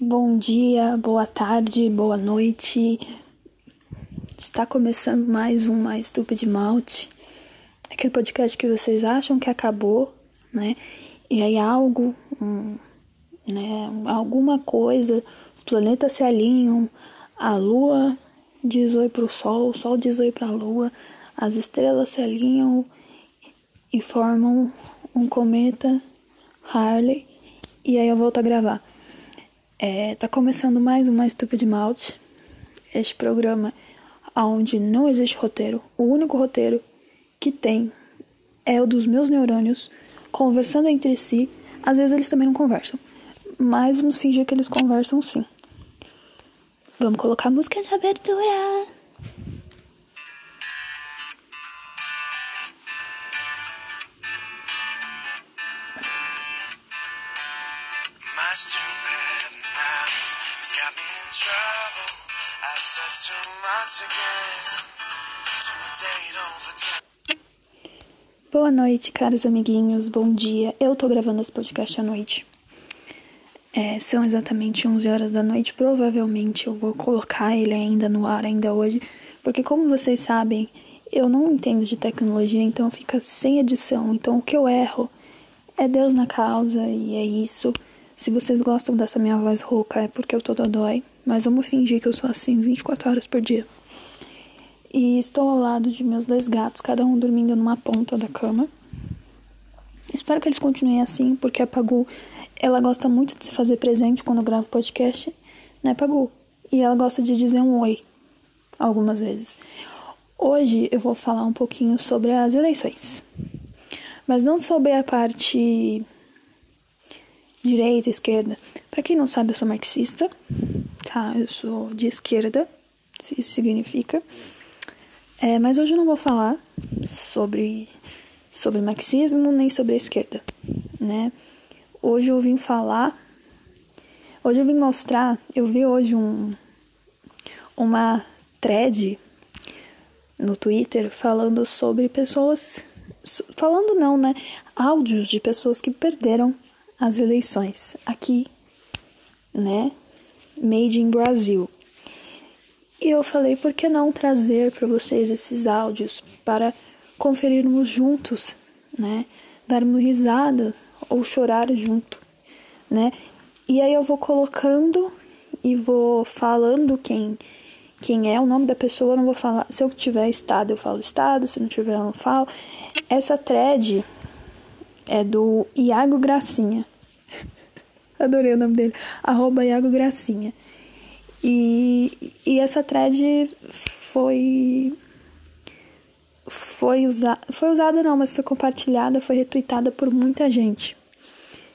Bom dia, boa tarde, boa noite. Está começando mais um Mais de Malte. Aquele podcast que vocês acham que acabou, né? E aí algo, um, né? Alguma coisa, os planetas se alinham, a lua diz oi pro sol, o sol diz oi pra lua, as estrelas se alinham e formam um cometa Harley. E aí eu volto a gravar. É, tá começando mais um Mais Stupid Malte. Este programa onde não existe roteiro. O único roteiro que tem é o dos meus neurônios conversando entre si. Às vezes eles também não conversam. Mas vamos fingir que eles conversam sim. Vamos colocar música de abertura. Boa noite, caros amiguinhos, bom dia. Eu tô gravando esse podcast à noite. É, são exatamente 11 horas da noite. Provavelmente eu vou colocar ele ainda no ar, ainda hoje, porque, como vocês sabem, eu não entendo de tecnologia, então fica sem edição. Então, o que eu erro é Deus na causa e é isso. Se vocês gostam dessa minha voz rouca, é porque eu tô dodói, mas vamos fingir que eu sou assim 24 horas por dia. E estou ao lado de meus dois gatos, cada um dormindo numa ponta da cama. Espero que eles continuem assim, porque a Pagu, ela gosta muito de se fazer presente quando eu gravo podcast, né, Pagu? E ela gosta de dizer um oi, algumas vezes. Hoje eu vou falar um pouquinho sobre as eleições. Mas não sobre a parte direita, esquerda. Para quem não sabe, eu sou marxista, tá? Eu sou de esquerda, se isso significa. É, mas hoje eu não vou falar sobre, sobre marxismo nem sobre a esquerda, né? Hoje eu vim falar, hoje eu vim mostrar, eu vi hoje um, uma thread no Twitter falando sobre pessoas, falando não, né? Áudios de pessoas que perderam as eleições aqui, né? Made in Brasil. E eu falei, por que não trazer para vocês esses áudios para conferirmos juntos, né? Darmos risada ou chorar junto, né? E aí eu vou colocando e vou falando quem quem é o nome da pessoa, eu não vou falar. Se eu tiver estado, eu falo estado, se não tiver, eu não falo. Essa thread é do Iago Gracinha. Adorei o nome dele. Arroba Iago Gracinha. E, e essa thread foi foi usada, foi usada não, mas foi compartilhada, foi retweetada por muita gente.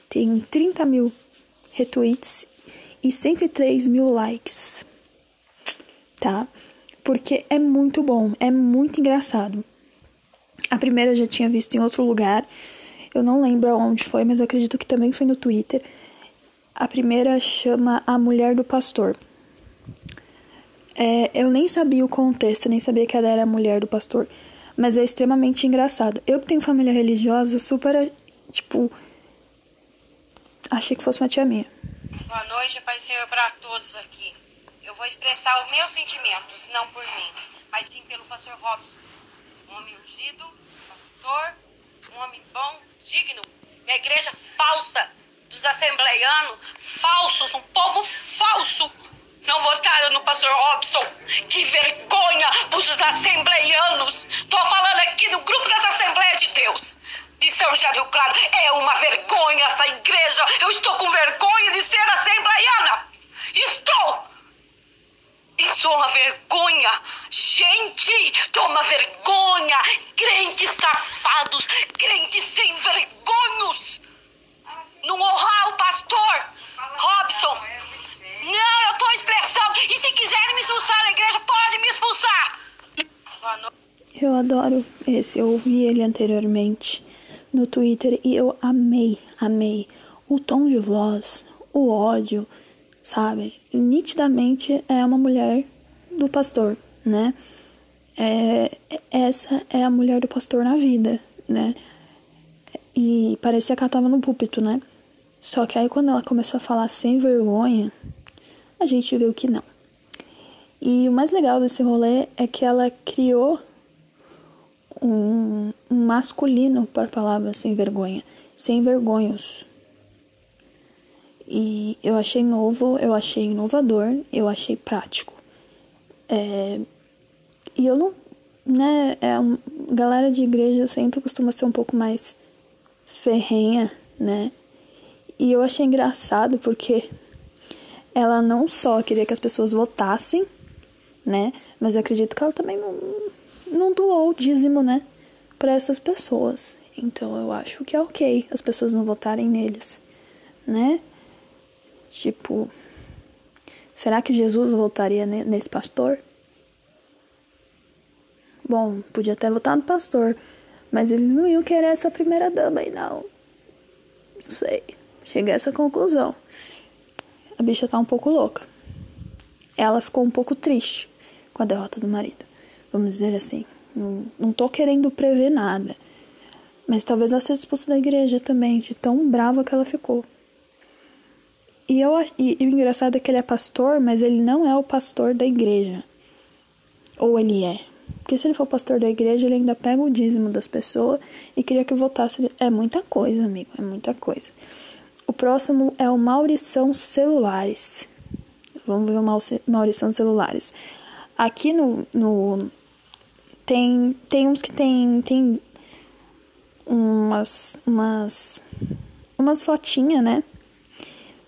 Tem 30 mil retweets e 103 mil likes, tá? Porque é muito bom, é muito engraçado. A primeira eu já tinha visto em outro lugar, eu não lembro onde foi, mas eu acredito que também foi no Twitter. A primeira chama A Mulher do Pastor. É, eu nem sabia o contexto, nem sabia que ela era a mulher do pastor. Mas é extremamente engraçado. Eu que tenho família religiosa, super, tipo. Achei que fosse uma tia minha. Boa noite, Pai Senhor, para todos aqui. Eu vou expressar os meus sentimentos, não por mim, mas sim pelo pastor Robson. Um homem ungido, pastor, um homem bom, digno. Minha igreja falsa dos assembleianos, falsos, um povo falso não votaram no pastor Robson. Que vergonha os assembleianos. Tô falando aqui no grupo das Assembleias de Deus. De São do Claro. É uma vergonha essa igreja. Eu estou com vergonha de ser assembleiana. Estou. Isso é uma vergonha. Gente, toma vergonha. Crentes safados, crentes sem vergonhos. Não honrar o pastor Robson. Não, eu tô expressando. E se quiserem me expulsar da igreja, podem me expulsar. Eu adoro esse. Eu ouvi ele anteriormente no Twitter e eu amei, amei o tom de voz, o ódio, sabe? Nitidamente é uma mulher do pastor, né? É, essa é a mulher do pastor na vida, né? E parecia que ela tava no púlpito, né? Só que aí quando ela começou a falar sem vergonha, a gente viu que não. E o mais legal desse rolê é que ela criou um, um masculino para a palavra sem vergonha, sem vergonhos. E eu achei novo, eu achei inovador, eu achei prático. É, e eu não. Né, é, galera de igreja sempre costuma ser um pouco mais ferrenha, né? E eu achei engraçado porque ela não só queria que as pessoas votassem, né? Mas eu acredito que ela também não, não doou o dízimo, né? Para essas pessoas. Então eu acho que é ok as pessoas não votarem neles, né? Tipo, será que Jesus votaria nesse pastor? Bom, podia até votar no pastor, mas eles não iam querer essa primeira dama aí, não. Não sei. Cheguei a essa conclusão. A bicha tá um pouco louca. Ela ficou um pouco triste com a derrota do marido. Vamos dizer assim. Não, não tô querendo prever nada. Mas talvez ela seja expulsa da igreja também, de tão brava que ela ficou. E, eu, e, e o engraçado é que ele é pastor, mas ele não é o pastor da igreja. Ou ele é. Porque se ele for pastor da igreja, ele ainda pega o dízimo das pessoas e queria que votasse. É muita coisa, amigo, é muita coisa. O próximo é o Maurição Celulares. Vamos ver o Maurição Celulares. Aqui no, no tem tem uns que tem tem umas umas umas fotinhas, né?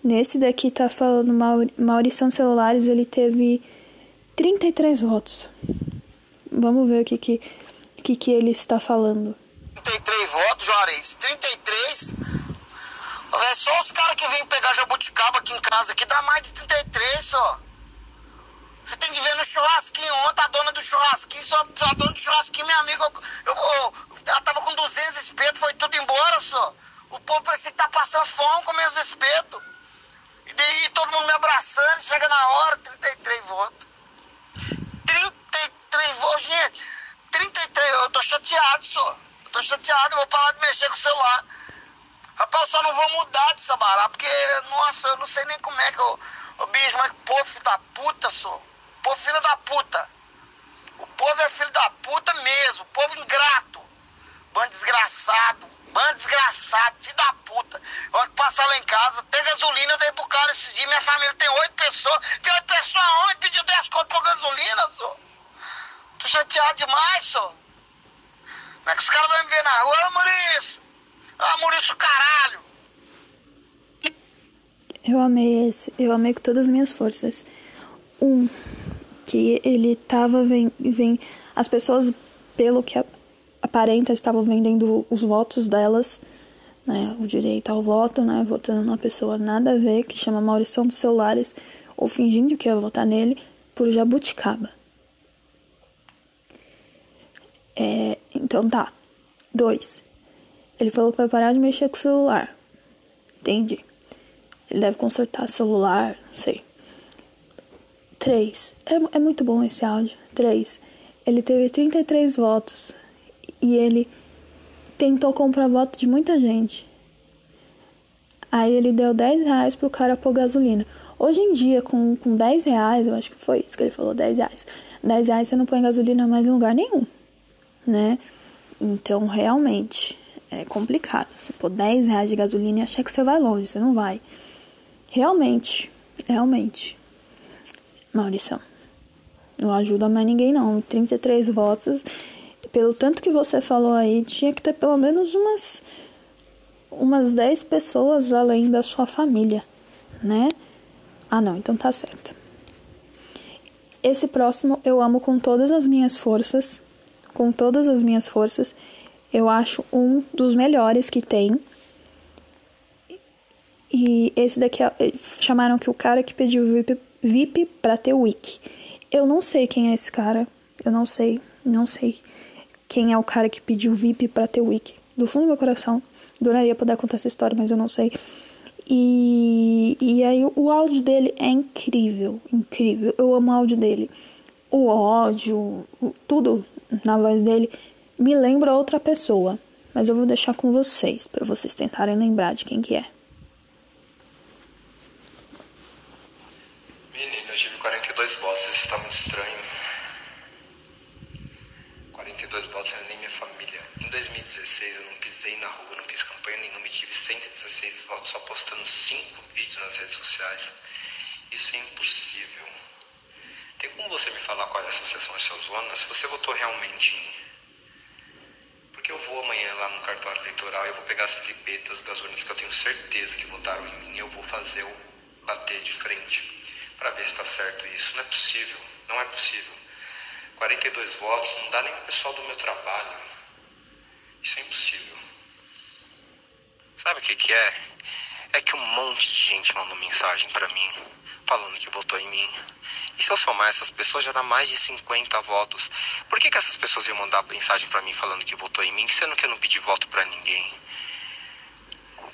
Nesse daqui tá falando Maurição Celulares, ele teve 33 votos. Vamos ver o que que, que, que ele está falando. 33 votos, Juarez. 33. É só os caras que vêm pegar jabuticaba aqui em casa aqui dá mais de 33 só. Você tem que ver no churrasquinho. Ontem a dona do churrasquinho, só a dona do churrasquinho, minha amiga, eu, eu, ela tava com 200 espetos, foi tudo embora só. O povo parecia que tá passando fome com meus espetos. E daí todo mundo me abraçando, chega na hora, 33 votos. 33 votos, gente. 33, eu tô chateado só. Eu tô chateado, eu vou parar de mexer com o celular. Rapaz, só não vou mudar de Sabará, porque, nossa, eu não sei nem como é que eu. Ô bicho, mas povo filho da puta, só. Povo filho da puta. O povo é filho da puta mesmo, povo ingrato. Bando desgraçado. Bando desgraçado, filho da puta. Olha que passar lá em casa, tem gasolina, eu dei pro cara esses dias. Minha família tem oito pessoas. Tem oito pessoas aonde? Pediu 10 conto por gasolina, só. Tô chateado demais, só. Como é que os caras vão me ver na rua? Maurício! Ah, Maurício, caralho! Eu amei esse. Eu amei com todas as minhas forças. Um, que ele tava vem, vem as pessoas pelo que aparenta estavam vendendo os votos delas, né, o direito ao voto, né, votando numa pessoa nada a ver, que chama Maurição dos Celulares, ou fingindo que ia votar nele, por jabuticaba. É, então tá. Dois. Ele falou que vai parar de mexer com o celular. Entendi. Ele deve consertar celular, não sei. Três. É, é muito bom esse áudio. Três. Ele teve 33 votos e ele tentou comprar voto de muita gente. Aí ele deu 10 reais pro cara pôr gasolina. Hoje em dia, com, com 10 reais, eu acho que foi isso que ele falou, 10 reais. 10 reais você não põe gasolina mais em lugar nenhum, né? Então, realmente, é complicado. Você pôr 10 reais de gasolina e achar que você vai longe, você não vai. Realmente, realmente. Maurição, não ajuda mais ninguém não. 33 votos pelo tanto que você falou aí, tinha que ter pelo menos umas umas 10 pessoas além da sua família, né? Ah, não, então tá certo. Esse próximo eu amo com todas as minhas forças, com todas as minhas forças. Eu acho um dos melhores que tem. E esse daqui é, chamaram que o cara que pediu VIP, VIP para ter wiki. Eu não sei quem é esse cara. Eu não sei, não sei quem é o cara que pediu VIP para ter wiki. Do fundo do meu coração, adoraria poder contar essa história, mas eu não sei. E, e aí o áudio dele é incrível, incrível. Eu amo o áudio dele. O ódio, tudo na voz dele me lembra outra pessoa. Mas eu vou deixar com vocês, para vocês tentarem lembrar de quem que é. Menino, eu tive 42 votos, isso está muito estranho. 42 votos não nem minha família. Em 2016 eu não pisei na rua, não fiz campanha nenhuma e tive 116 votos só postando 5 vídeos nas redes sociais. Isso é impossível. Tem como você me falar qual é a associação de sua zona? Se você votou realmente em? Porque eu vou amanhã lá no cartório eleitoral eu vou pegar as flipetas das urnas que eu tenho certeza que votaram em mim e eu vou fazer o bater de frente para ver se está certo isso. Não é possível, não é possível. 42 votos não dá nem o pessoal do meu trabalho. Isso é impossível. Sabe o que, que é? É que um monte de gente mandou mensagem para mim falando que votou em mim. E se eu somar essas pessoas, já dá mais de 50 votos. Por que, que essas pessoas iam mandar mensagem para mim falando que votou em mim, sendo que eu não pedi voto para ninguém?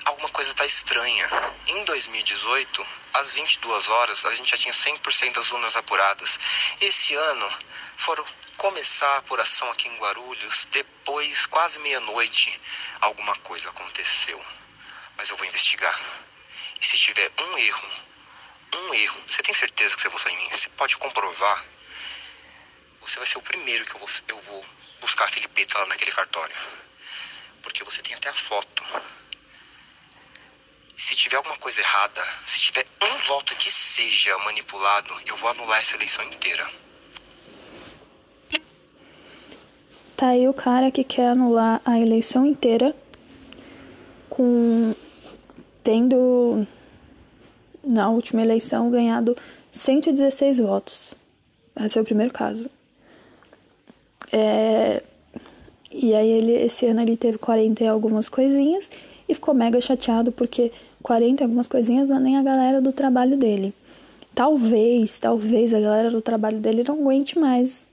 Alguma coisa tá estranha. Em 2018, às 22 horas, a gente já tinha 100% das urnas apuradas. Esse ano, foram começar a apuração aqui em Guarulhos, depois, quase meia-noite, alguma coisa aconteceu. Mas eu vou investigar. E se tiver um erro, um erro, você tem certeza que você votou em mim? Você pode comprovar? Você vai ser o primeiro que eu vou, eu vou buscar a Filipeta lá naquele cartório. Porque você tem até a foto. Se tiver alguma coisa errada, se tiver um voto que seja manipulado, eu vou anular essa eleição inteira. Tá aí o cara que quer anular a eleição inteira com tendo na última eleição ganhado 116 votos. Esse é o primeiro caso. É... E aí ele esse ano ele teve 40 e algumas coisinhas e ficou mega chateado porque 40 e algumas coisinhas não é nem a galera do trabalho dele. Talvez, talvez a galera do trabalho dele não aguente mais,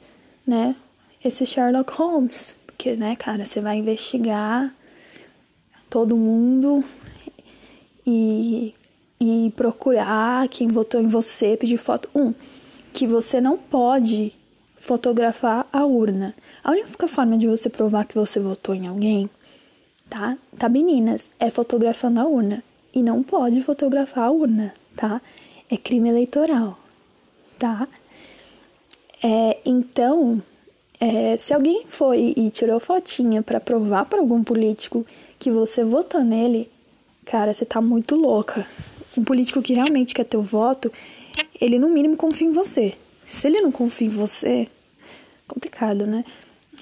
né? esse Sherlock Holmes. Porque, né, cara, você vai investigar todo mundo e, e procurar quem votou em você, pedir foto. Um, que você não pode fotografar a urna. A única forma de você provar que você votou em alguém, tá? Tá, meninas? É fotografando a urna. E não pode fotografar a urna, tá? É crime eleitoral, tá? É, então, é, se alguém foi e tirou fotinha para provar para algum político que você votou nele, cara, você tá muito louca. Um político que realmente quer teu voto, ele no mínimo confia em você. Se ele não confia em você, complicado, né?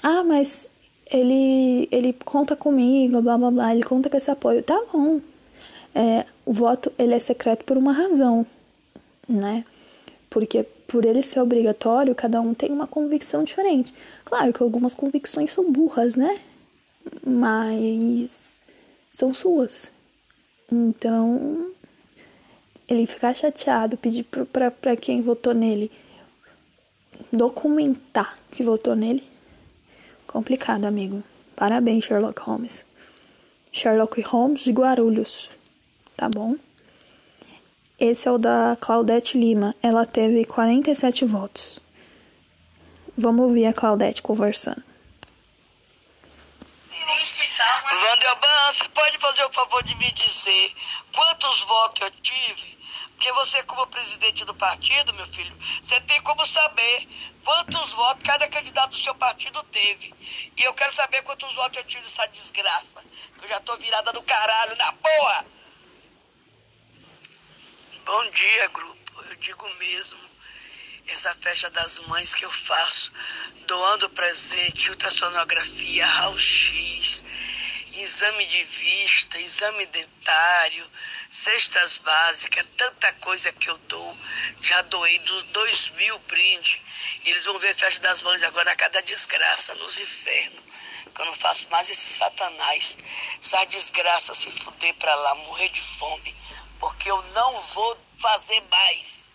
Ah, mas ele ele conta comigo, blá blá blá, ele conta com esse apoio. Tá bom. É, o voto ele é secreto por uma razão, né? Porque por ele ser obrigatório, cada um tem uma convicção diferente. Claro que algumas convicções são burras, né? Mas são suas. Então, ele ficar chateado, pedir para quem votou nele documentar que votou nele, complicado, amigo. Parabéns, Sherlock Holmes. Sherlock Holmes de Guarulhos, tá bom? Esse é o da Claudete Lima. Ela teve 47 votos. Vamos ouvir a Claudete conversando. Vanderban, você pode fazer o favor de me dizer quantos votos eu tive? Porque você, como presidente do partido, meu filho, você tem como saber quantos votos cada candidato do seu partido teve. E eu quero saber quantos votos eu tive nessa desgraça. Que eu já tô virada do caralho, na porra! Bom dia, grupo. Eu digo mesmo. Essa festa das mães que eu faço, doando presente, ultrassonografia, raio-x, exame de vista, exame dentário, cestas básicas, tanta coisa que eu dou. Já doei dos dois mil brindes. Eles vão ver festa das mães agora a cada desgraça nos infernos. Que eu não faço mais esse satanás. Essa desgraça se fuder pra lá, morrer de fome porque eu não vou fazer mais.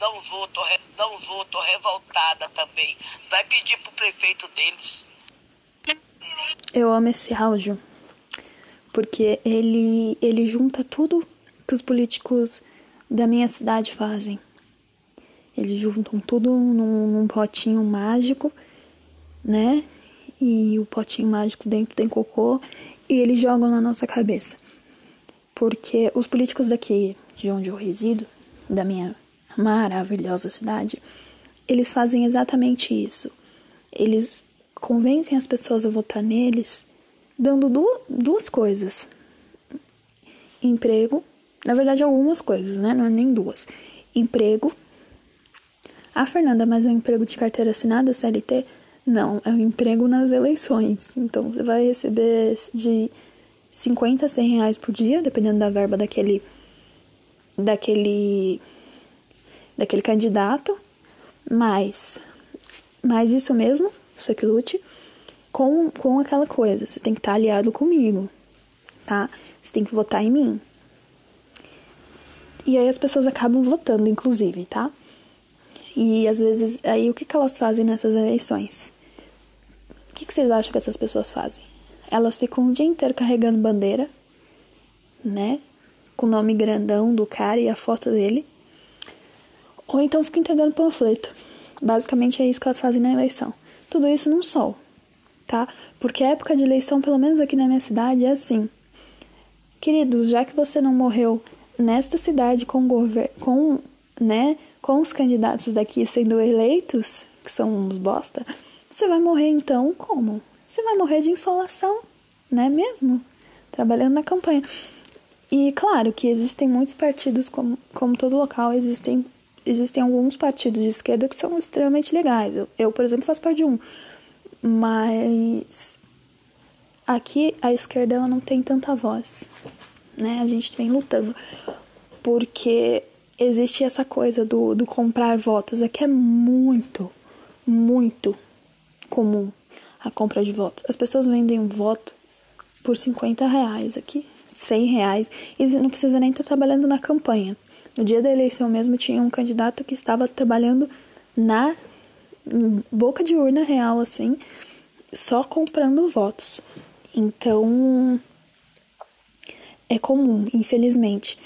Não vou, tô, não vou, tô revoltada também. Vai pedir pro prefeito deles. Eu amo esse áudio, porque ele, ele junta tudo que os políticos da minha cidade fazem. Eles juntam tudo num, num potinho mágico, né? E o potinho mágico dentro tem cocô e eles jogam na nossa cabeça porque os políticos daqui de onde eu resido, da minha maravilhosa cidade, eles fazem exatamente isso. Eles convencem as pessoas a votar neles dando duas, coisas: emprego, na verdade, algumas coisas, né? Não é nem duas. Emprego. Ah, Fernanda, mas é um emprego de carteira assinada, CLT? Não, é um emprego nas eleições. Então, você vai receber de 50 a 100 reais por dia, dependendo da verba daquele daquele daquele candidato, mas mas isso mesmo, você que lute com com aquela coisa, você tem que estar aliado comigo, tá? Você tem que votar em mim. E aí as pessoas acabam votando, inclusive, tá? E às vezes, aí o que, que elas fazem nessas eleições? O que, que vocês acham que essas pessoas fazem? Elas ficam o dia inteiro carregando bandeira, né? Com o nome grandão do cara e a foto dele. Ou então ficam entregando panfleto. Basicamente é isso que elas fazem na eleição. Tudo isso num sol, tá? Porque a época de eleição, pelo menos aqui na minha cidade, é assim. Queridos, já que você não morreu nesta cidade com, com, né, com os candidatos daqui sendo eleitos, que são uns bosta, você vai morrer então como? Você vai morrer de insolação, né mesmo? Trabalhando na campanha. E claro que existem muitos partidos, como, como todo local, existem, existem alguns partidos de esquerda que são extremamente legais. Eu, eu, por exemplo, faço parte de um. Mas aqui a esquerda ela não tem tanta voz, né? A gente vem lutando porque existe essa coisa do, do comprar votos. Aqui é muito, muito comum a compra de votos. As pessoas vendem um voto por 50 reais aqui, 100 reais, e não precisa nem estar trabalhando na campanha. No dia da eleição mesmo tinha um candidato que estava trabalhando na boca de urna real, assim, só comprando votos. Então, é comum, infelizmente.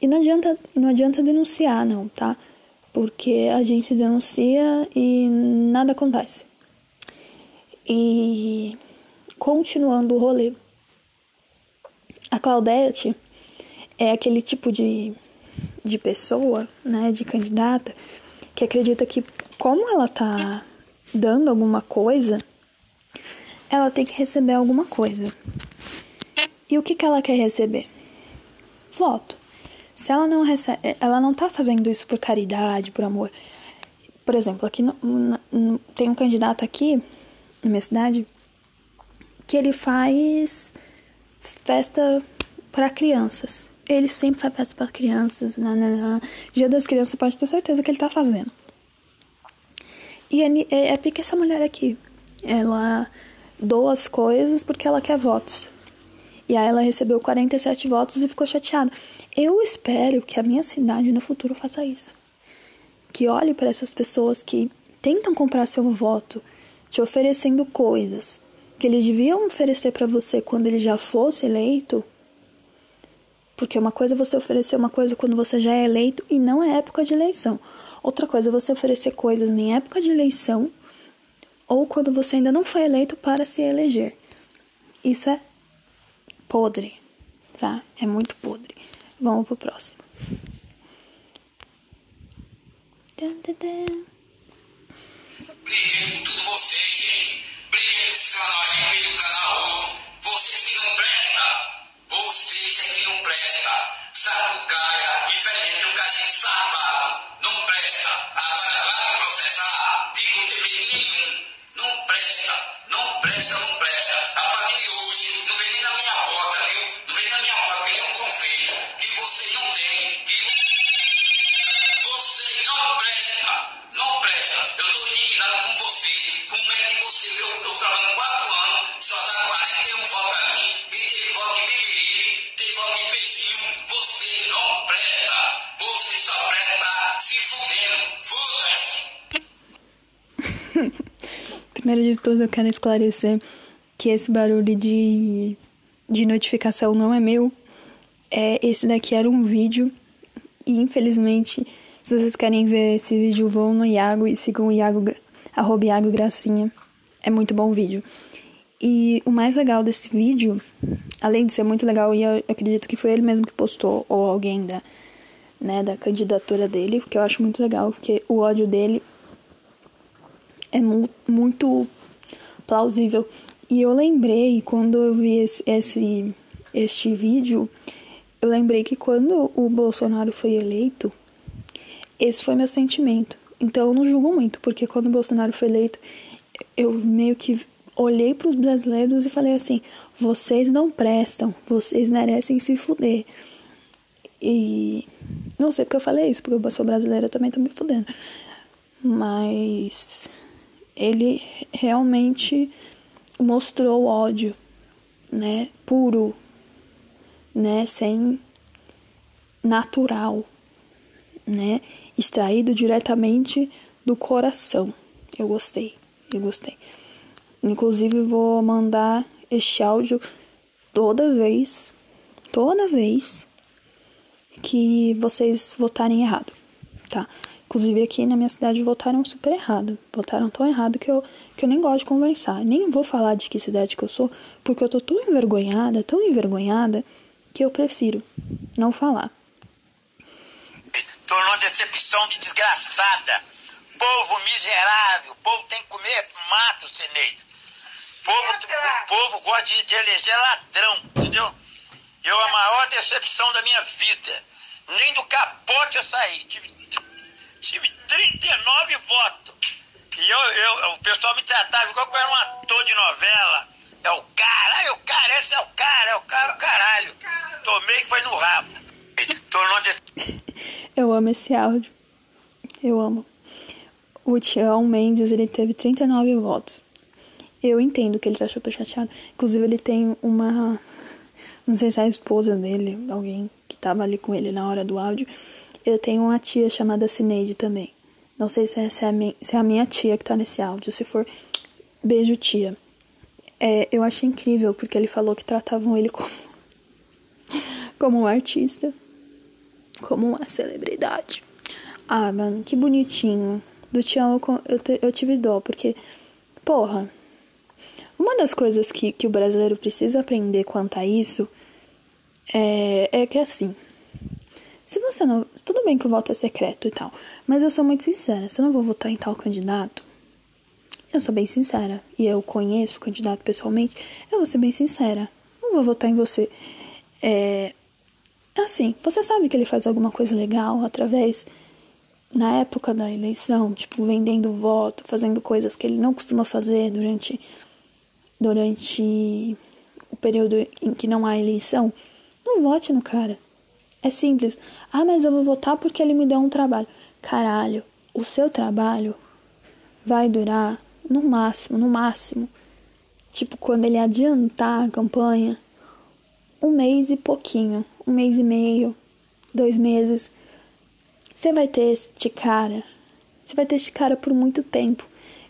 E não adianta, não adianta denunciar, não, tá? Porque a gente denuncia e nada acontece. E continuando o rolê. A Claudete é aquele tipo de, de pessoa, né, de candidata, que acredita que como ela tá dando alguma coisa, ela tem que receber alguma coisa. E o que, que ela quer receber? Voto. Se ela não recebe, ela não tá fazendo isso por caridade, por amor. Por exemplo, aqui no, no, tem um candidato aqui na minha cidade que ele faz festa para crianças. Ele sempre faz festa para crianças. Nanana. Dia das crianças, pode ter certeza que ele tá fazendo. E é, é, é porque essa mulher aqui, ela doa as coisas porque ela quer votos. E aí ela recebeu 47 votos e ficou chateada. Eu espero que a minha cidade no futuro faça isso. Que olhe para essas pessoas que tentam comprar seu voto te oferecendo coisas que eles deviam oferecer para você quando ele já fosse eleito. Porque uma coisa é você oferecer uma coisa quando você já é eleito e não é época de eleição. Outra coisa é você oferecer coisas em época de eleição ou quando você ainda não foi eleito para se eleger. Isso é podre, tá? É muito podre. Vamos pro próximo. Dun, dun, dun. Primeiro de tudo, eu quero esclarecer que esse barulho de, de notificação não é meu. É, esse daqui era um vídeo. E infelizmente, se vocês querem ver esse vídeo, vão no Iago e sigam o Iago, arroba Iago Gracinha. É muito bom o vídeo. E o mais legal desse vídeo, além de ser muito legal, e eu acredito que foi ele mesmo que postou, ou alguém da, né, da candidatura dele, que eu acho muito legal, porque o ódio dele é mu muito plausível. E eu lembrei, quando eu vi esse, esse, este vídeo, eu lembrei que quando o Bolsonaro foi eleito, esse foi meu sentimento. Então eu não julgo muito, porque quando o Bolsonaro foi eleito, eu meio que olhei para os brasileiros e falei assim: vocês não prestam, vocês merecem se fuder. E não sei porque eu falei isso, porque eu sou brasileira também tô me fudendo. Mas ele realmente mostrou ódio, né? Puro, né? Sem natural, né? Extraído diretamente do coração. Eu gostei, eu gostei. Inclusive vou mandar este áudio toda vez, toda vez que vocês votarem errado, tá? Inclusive aqui na minha cidade votaram super errado. Votaram tão errado que eu, que eu nem gosto de conversar. Nem vou falar de que cidade que eu sou, porque eu tô tão envergonhada, tão envergonhada, que eu prefiro não falar. Tornou decepção de desgraçada. Povo miserável. Povo tem que comer mato, Seneida. O povo, o povo gosta de, de eleger ladrão, entendeu? Eu, a maior decepção da minha vida. Nem do capote eu saí. Tive, tive 39 votos. E eu, eu, o pessoal me tratava igual que eu era um ator de novela. É o cara, é o cara, esse é o cara, é o cara, o caralho. Tomei e foi no rabo. Tornou. Eu amo esse áudio. Eu amo. O Tião Mendes, ele teve 39 votos. Eu entendo que ele tá super chateado. Inclusive, ele tem uma não sei se é a esposa dele, alguém que tava ali com ele na hora do áudio. Eu tenho uma tia chamada Cineide também. Não sei se é, é, a, minha, se é a minha tia que tá nesse áudio. Se for, beijo, tia. É, eu achei incrível, porque ele falou que tratavam ele como, como um artista, como uma celebridade. Ah, mano, que bonitinho. Do Tião eu, eu, eu tive dó, porque, porra, uma das coisas que, que o brasileiro precisa aprender quanto a isso é, é que assim. Se você não. Tudo bem que o voto é secreto e tal, mas eu sou muito sincera. Se eu não vou votar em tal candidato, eu sou bem sincera. E eu conheço o candidato pessoalmente, eu vou ser bem sincera. Não vou votar em você. É. Assim, você sabe que ele faz alguma coisa legal através. Na época da eleição, tipo, vendendo voto, fazendo coisas que ele não costuma fazer durante. Durante o período em que não há eleição. Não vote no cara. É simples. Ah, mas eu vou votar porque ele me deu um trabalho. Caralho, o seu trabalho vai durar no máximo, no máximo. Tipo, quando ele adiantar a campanha, um mês e pouquinho, um mês e meio, dois meses. Você vai ter este cara. Você vai ter este cara por muito tempo.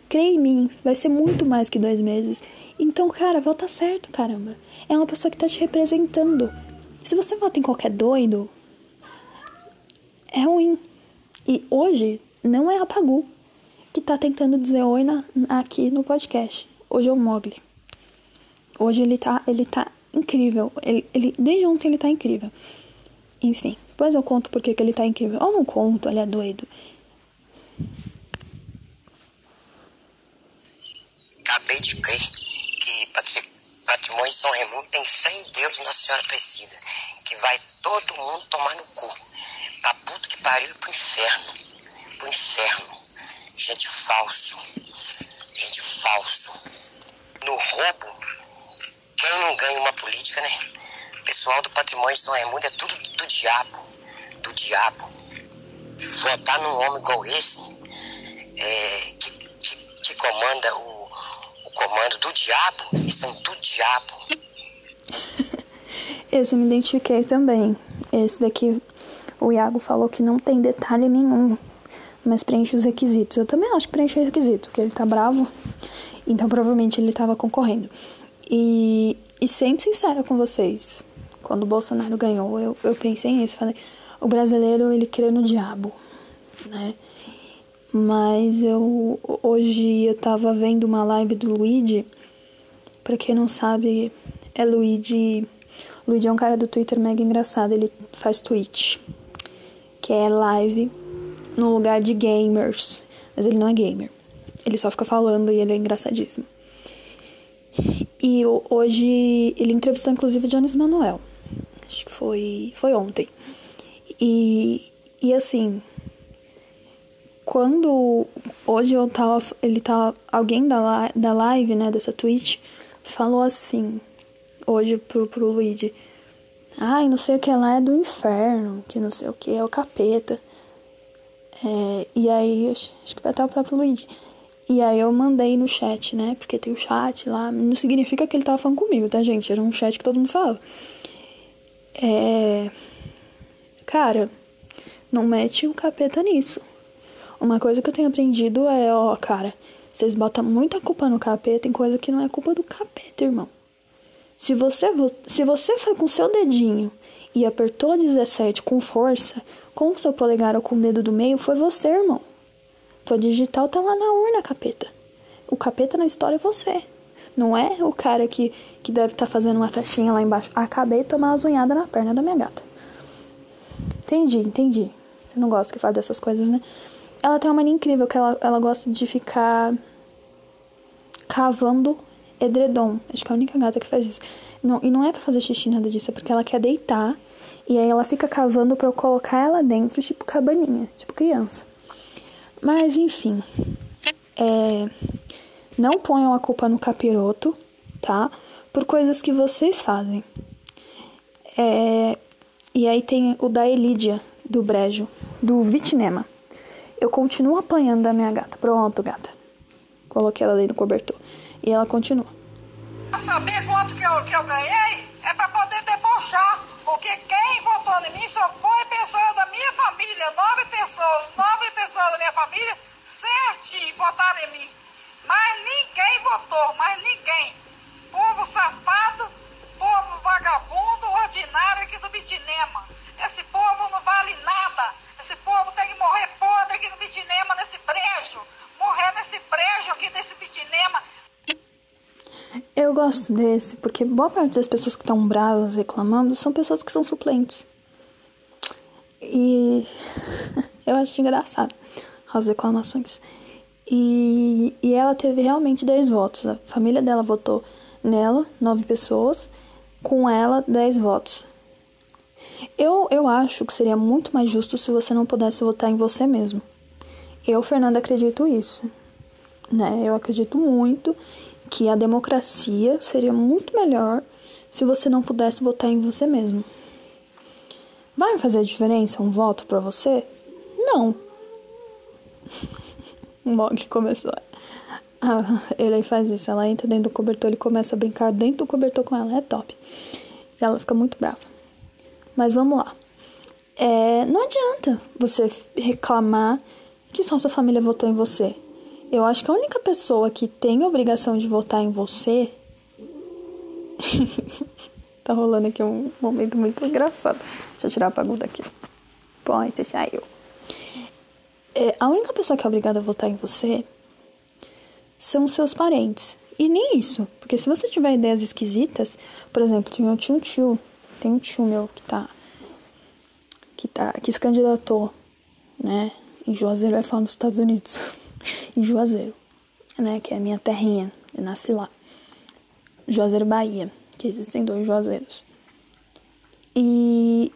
Creia em mim, vai ser muito mais que dois meses. Então, cara, vota certo, caramba. É uma pessoa que tá te representando. Se você vota em qualquer doido, é ruim. E hoje não é a Pagu que tá tentando dizer oi na, aqui no podcast. Hoje é o Mogli. Hoje ele tá, ele tá incrível. Ele, ele, desde ontem ele tá incrível. Enfim, depois eu conto porque que ele tá incrível. Ou não conto, ele é doido. Acabei de crer que Patrimônio de São Raimundo tem fé em Deus Nossa Senhora Aparecida que vai todo mundo tomar no cu. Pra puta que pariu pro inferno. Pro inferno. Gente falso. Gente falso. No roubo, quem não ganha uma política, né? O pessoal do patrimônio de São Raimundo é tudo do diabo. Do diabo. Votar num homem igual esse, é, que, que, que comanda o comando do diabo, é um do diabo. Esse eu me identifiquei também. Esse daqui, o Iago falou que não tem detalhe nenhum, mas preenche os requisitos. Eu também acho que preenche os requisitos, porque ele tá bravo, então provavelmente ele tava concorrendo. E, e sendo sincera com vocês, quando o Bolsonaro ganhou, eu, eu pensei nisso, falei, o brasileiro ele crê no diabo, né? Mas eu hoje eu tava vendo uma live do Luigi, para quem não sabe, é Luigi Luigi é um cara do Twitter mega engraçado, ele faz tweet. que é live no lugar de gamers. Mas ele não é gamer. Ele só fica falando e ele é engraçadíssimo. E hoje ele entrevistou inclusive o Jones Manuel. Acho que foi, foi ontem. E, e assim, quando hoje eu tava, ele tava, alguém da, da live, né, dessa Twitch, falou assim, hoje pro, pro Luigi, ai, não sei o que lá é do inferno, que não sei o que é o capeta. É, e aí, acho, que vai estar o próprio Luigi. E aí eu mandei no chat, né? Porque tem o chat lá. Não significa que ele tava falando comigo, tá, gente? Era um chat que todo mundo falava. É. Cara, não mete o capeta nisso. Uma coisa que eu tenho aprendido é, ó, cara, vocês botam muita culpa no capeta em coisa que não é culpa do capeta, irmão. Se você, se você foi com seu dedinho e apertou 17 com força, com o seu polegar ou com o dedo do meio, foi você, irmão. Tua digital tá lá na urna, capeta. O capeta na história é você. Não é o cara que, que deve estar tá fazendo uma festinha lá embaixo. Acabei de tomar uma zunhada na perna da minha gata. Entendi, entendi. Você não gosta que fale dessas coisas, né? Ela tem uma mania incrível que ela, ela gosta de ficar cavando edredom. Acho que é a única gata que faz isso. Não, e não é pra fazer xixi nada disso, é porque ela quer deitar. E aí ela fica cavando pra eu colocar ela dentro, tipo cabaninha, tipo criança. Mas enfim, é, não ponham a culpa no capiroto, tá? Por coisas que vocês fazem. É, e aí tem o da Elídia, do Brejo, do Vitnema. Eu continuo apanhando da minha gata. Pronto, gata. Coloquei ela dentro do cobertor. E ela continua. Pra saber quanto que eu, que eu ganhei, é pra poder debochar. Porque quem votou em mim só foi pessoa da minha família. Nove pessoas, nove pessoas da minha família, certinho, votaram em mim. Mas ninguém votou, mas ninguém. Povo safado, povo vagabundo, ordinário aqui do Bitinema. Esse povo não vale nada. Esse povo tem que morrer podre aqui no Bitinema, nesse brejo. Morrer nesse brejo aqui desse Bitinema. Eu gosto desse, porque boa parte das pessoas que estão bravas reclamando são pessoas que são suplentes. E eu acho engraçado as reclamações. E, e ela teve realmente 10 votos. A família dela votou nela, 9 pessoas, com ela, 10 votos. Eu, eu acho que seria muito mais justo se você não pudesse votar em você mesmo. Eu, Fernanda, acredito isso. Né? Eu acredito muito que a democracia seria muito melhor se você não pudesse votar em você mesmo. Vai fazer diferença um voto para você? Não. o Mog começou. Ah, ele faz isso, ela entra dentro do cobertor, ele começa a brincar dentro do cobertor com ela, é top. E ela fica muito brava. Mas vamos lá. É, não adianta você reclamar que só sua família votou em você. Eu acho que a única pessoa que tem obrigação de votar em você. tá rolando aqui um momento muito engraçado. Deixa eu tirar a paguda aqui. Pronto, saiu. É, a única pessoa que é obrigada a votar em você são seus parentes. E nem isso, porque se você tiver ideias esquisitas, por exemplo, tio, um tio, tem um tio meu que tá que tá que se candidatou, né, em Juazeiro, vai falar nos Estados Unidos. em Juazeiro, né? Que é a minha terrinha. Eu nasci lá. Juazeiro, Bahia. Que existem dois Juazeiros. E,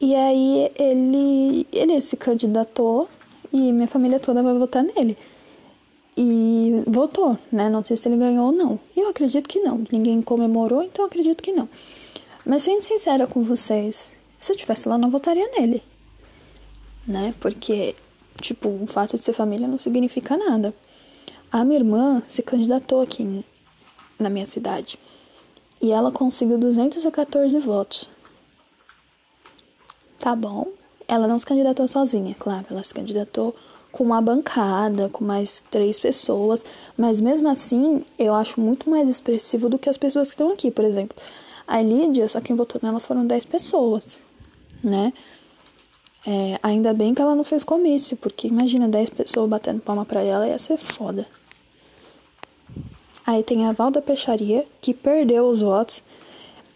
e aí ele, ele se candidatou e minha família toda vai votar nele. E votou, né? Não sei se ele ganhou ou não. Eu acredito que não. Ninguém comemorou, então acredito que não. Mas sendo sincera com vocês, se eu estivesse lá, não votaria nele. Né? Porque Tipo, o fato de ser família não significa nada. A minha irmã se candidatou aqui na minha cidade e ela conseguiu 214 votos. Tá bom. Ela não se candidatou sozinha, claro. Ela se candidatou com uma bancada, com mais três pessoas. Mas mesmo assim, eu acho muito mais expressivo do que as pessoas que estão aqui, por exemplo. A Lídia, só quem votou nela foram 10 pessoas, né? É, ainda bem que ela não fez comício, porque imagina 10 pessoas batendo palma pra ela, ia ser foda. Aí tem a Val da Peixaria, que perdeu os votos.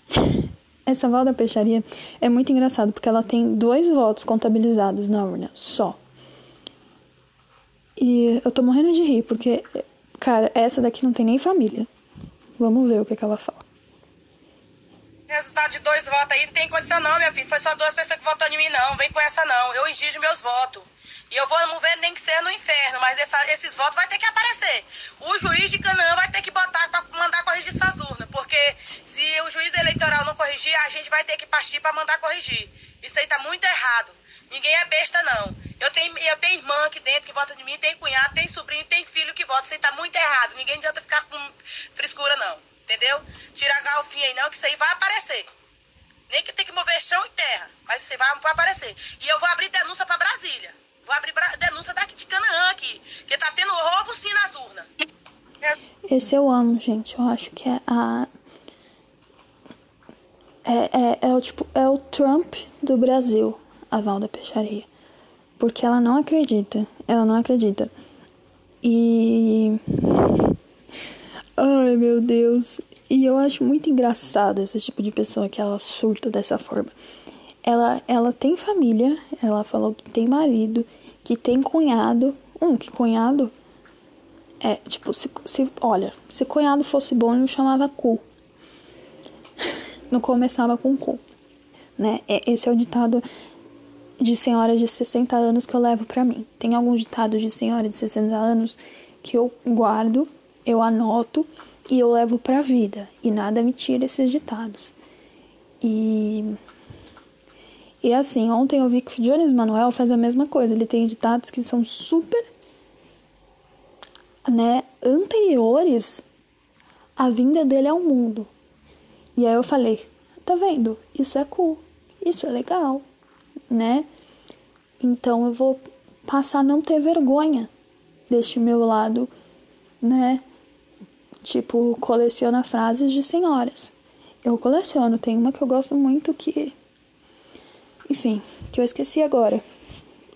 Essa Val da Peixaria é muito engraçado porque ela tem dois votos contabilizados na urna, só. E eu tô morrendo de rir porque, cara, essa daqui não tem nem família. Vamos ver o que, que ela fala. Resultado de dois votos aí não tem condição não, minha filha. Foi só duas pessoas que votaram em mim, não. Vem com essa não. Eu exijo meus votos. E eu vou ver nem que seja no inferno, mas essa, esses votos vai ter que aparecer. O juiz de Canaã vai ter que botar para mandar corrigir essas urnas, porque se o juiz eleitoral não corrigir, a gente vai ter que partir para mandar corrigir. Isso aí tá muito errado. Ninguém é besta, não. Eu tenho, eu tenho irmã aqui dentro que vota de mim, tem cunhado, tem sobrinho, tem filho que vota. Isso aí tá muito errado. Ninguém adianta ficar com frescura, não. Entendeu? Tira a galfinha aí, não, que isso aí vai aparecer. Nem que tem que mover chão e terra, mas isso aí vai, vai aparecer. E eu vou abrir denúncia para Brasília. Vou abrir denúncia daqui de Canaã aqui. Que tá tendo roubo sim nas urnas. Esse eu amo, gente. Eu acho que é a. É, é, é, o tipo, é o Trump do Brasil, a Val da Peixaria. Porque ela não acredita. Ela não acredita. E. Ai, meu Deus. E eu acho muito engraçado esse tipo de pessoa que ela surta dessa forma. Ela, ela tem família, ela falou que tem marido, que tem cunhado. Um, que cunhado é, tipo, se, se, olha, se cunhado fosse bom, eu chamava cu. Não começava com cu, né? É, esse é o ditado de senhora de 60 anos que eu levo para mim. Tem alguns ditados de senhora de 60 anos que eu guardo, eu anoto e eu levo pra vida. E nada me tira esses ditados. E e assim, ontem eu vi que o Jones Manuel faz a mesma coisa. Ele tem ditados que são super, né, anteriores à vinda dele ao mundo. E aí eu falei, tá vendo? Isso é cool, isso é legal, né? Então eu vou passar a não ter vergonha deste meu lado, né? Tipo, coleciona frases de senhoras. Eu coleciono, tem uma que eu gosto muito que enfim, que eu esqueci agora.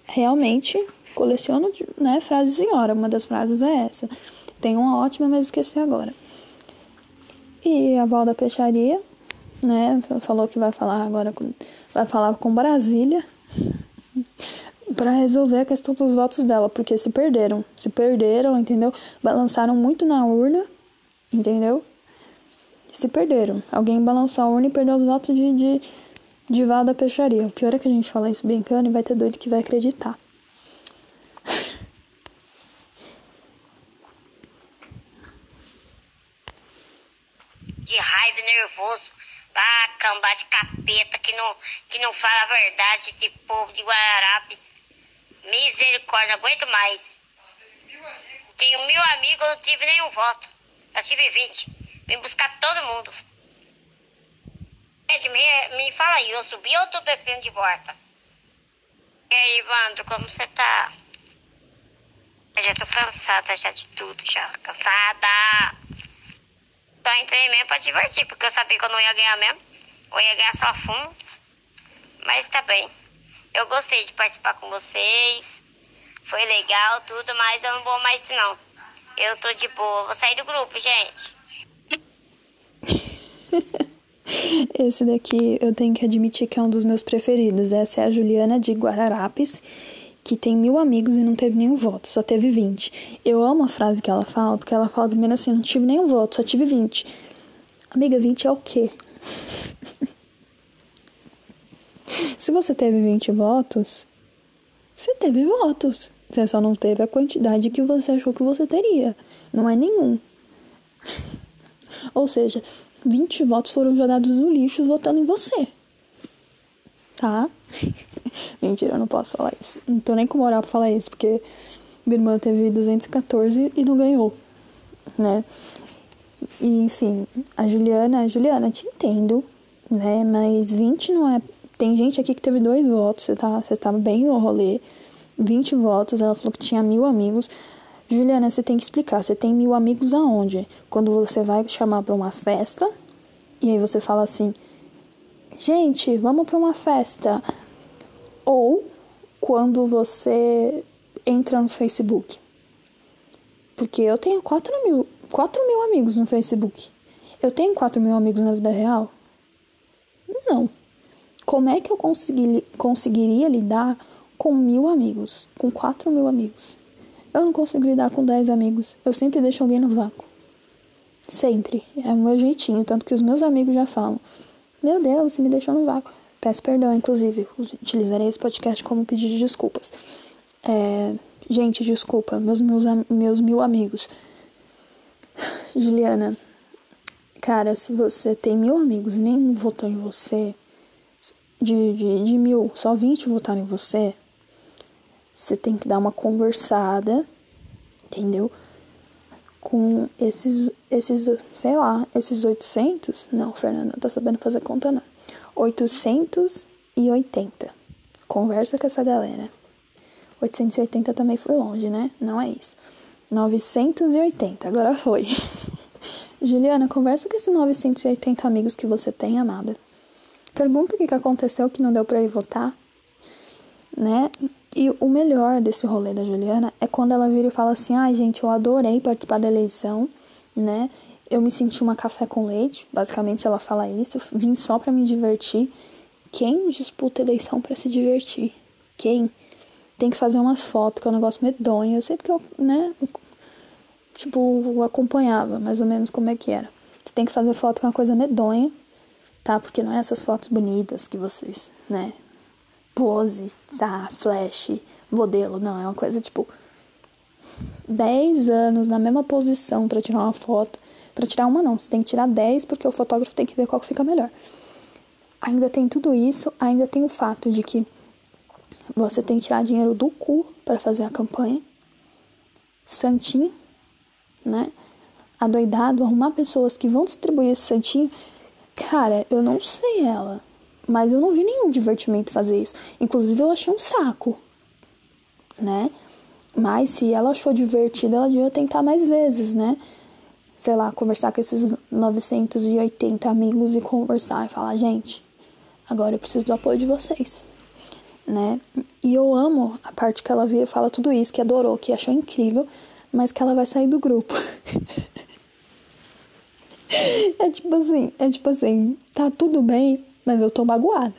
Realmente coleciono né, frases em hora. Uma das frases é essa. Tem uma ótima, mas esqueci agora. E a Val da Peixaria, né, falou que vai falar agora com, vai falar com Brasília para resolver a questão dos votos dela, porque se perderam, se perderam, entendeu? Balançaram muito na urna, entendeu? Se perderam. Alguém balançou a urna e perdeu os votos de, de Dival da peixaria. O pior é que a gente fala isso brincando e vai ter doido que vai acreditar. De raiva nervoso. Ah, cambá de capeta que não, que não fala a verdade, esse povo de Guararapes. Misericórdia, não aguento mais. Tenho mil amigos, não tive nenhum voto. Já tive 20. Vim buscar todo mundo. Ed, me, me fala aí, eu subi ou tô descendo de volta? E aí, Ivandro, como você tá? Eu já tô cansada já de tudo, já. Cansada. Só entrei mesmo pra divertir, porque eu sabia que eu não ia ganhar mesmo. Eu ia ganhar só fundo. Mas tá bem. Eu gostei de participar com vocês. Foi legal, tudo, mas eu não vou mais não. Eu tô de boa. Vou sair do grupo, gente. Esse daqui eu tenho que admitir que é um dos meus preferidos. Essa é a Juliana de Guararapes, que tem mil amigos e não teve nenhum voto, só teve 20. Eu amo a frase que ela fala, porque ela fala primeiro assim: não tive nenhum voto, só tive 20. Amiga, 20 é o quê? Se você teve 20 votos, você teve votos. Você só não teve a quantidade que você achou que você teria. Não é nenhum. Ou seja, 20 votos foram jogados no lixo votando em você. Tá? Mentira, eu não posso falar isso. Não tô nem com moral pra falar isso, porque minha irmã teve 214 e não ganhou, né? E, enfim, a Juliana, a Juliana, te entendo, né? Mas 20 não é. Tem gente aqui que teve dois votos, você tá, você tá bem no rolê. 20 votos, ela falou que tinha mil amigos. Juliana, você tem que explicar. Você tem mil amigos aonde? Quando você vai chamar para uma festa e aí você fala assim: gente, vamos para uma festa. Ou quando você entra no Facebook. Porque eu tenho 4 mil, 4 mil amigos no Facebook. Eu tenho 4 mil amigos na vida real? não. Como é que eu consegui, conseguiria lidar com mil amigos, com quatro mil amigos? Eu não consigo lidar com dez amigos. Eu sempre deixo alguém no vácuo. Sempre. É o meu jeitinho. Tanto que os meus amigos já falam: Meu Deus, você me deixou no vácuo. Peço perdão, inclusive. Utilizarei esse podcast como pedido de desculpas. É, gente, desculpa. Meus, meus, meus mil amigos. Juliana, cara, se você tem mil amigos e nem votou em você, de, de, de mil, só 20 votaram em você, você tem que dar uma conversada, entendeu? Com esses, esses, sei lá, esses 800. Não, Fernanda, não tá sabendo fazer conta, não. 880. Conversa com essa galera. 880 também foi longe, né? Não é isso. 980, agora foi. Juliana, conversa com esses 980 amigos que você tem, amada. Pergunta o que, aconteceu que não deu pra ir votar, né? E o melhor desse rolê da Juliana é quando ela vira e fala assim: ai, ah, gente, eu adorei participar da eleição, né? Eu me senti uma café com leite. Basicamente, ela fala isso. Vim só pra me divertir. Quem disputa eleição para se divertir? Quem? Tem que fazer umas fotos, que é um negócio medonho. Eu sei porque eu, né? Tipo, acompanhava mais ou menos como é que era. Você tem que fazer foto com uma coisa medonha, tá? Porque não é essas fotos bonitas que vocês, né? Pose, tá, flash, modelo, não, é uma coisa tipo 10 anos na mesma posição para tirar uma foto. Para tirar uma não, você tem que tirar 10 porque o fotógrafo tem que ver qual que fica melhor. Ainda tem tudo isso, ainda tem o fato de que você tem que tirar dinheiro do cu para fazer a campanha. Santinho, né? Adoidado, arrumar pessoas que vão distribuir esse santinho. Cara, eu não sei ela. Mas eu não vi nenhum divertimento fazer isso. Inclusive, eu achei um saco, né? Mas se ela achou divertido, ela devia tentar mais vezes, né? Sei lá, conversar com esses 980 amigos e conversar e falar, gente, agora eu preciso do apoio de vocês, né? E eu amo a parte que ela vira e fala tudo isso, que adorou, que achou incrível, mas que ela vai sair do grupo. é tipo assim, é tipo assim, tá tudo bem, mas eu tô magoada.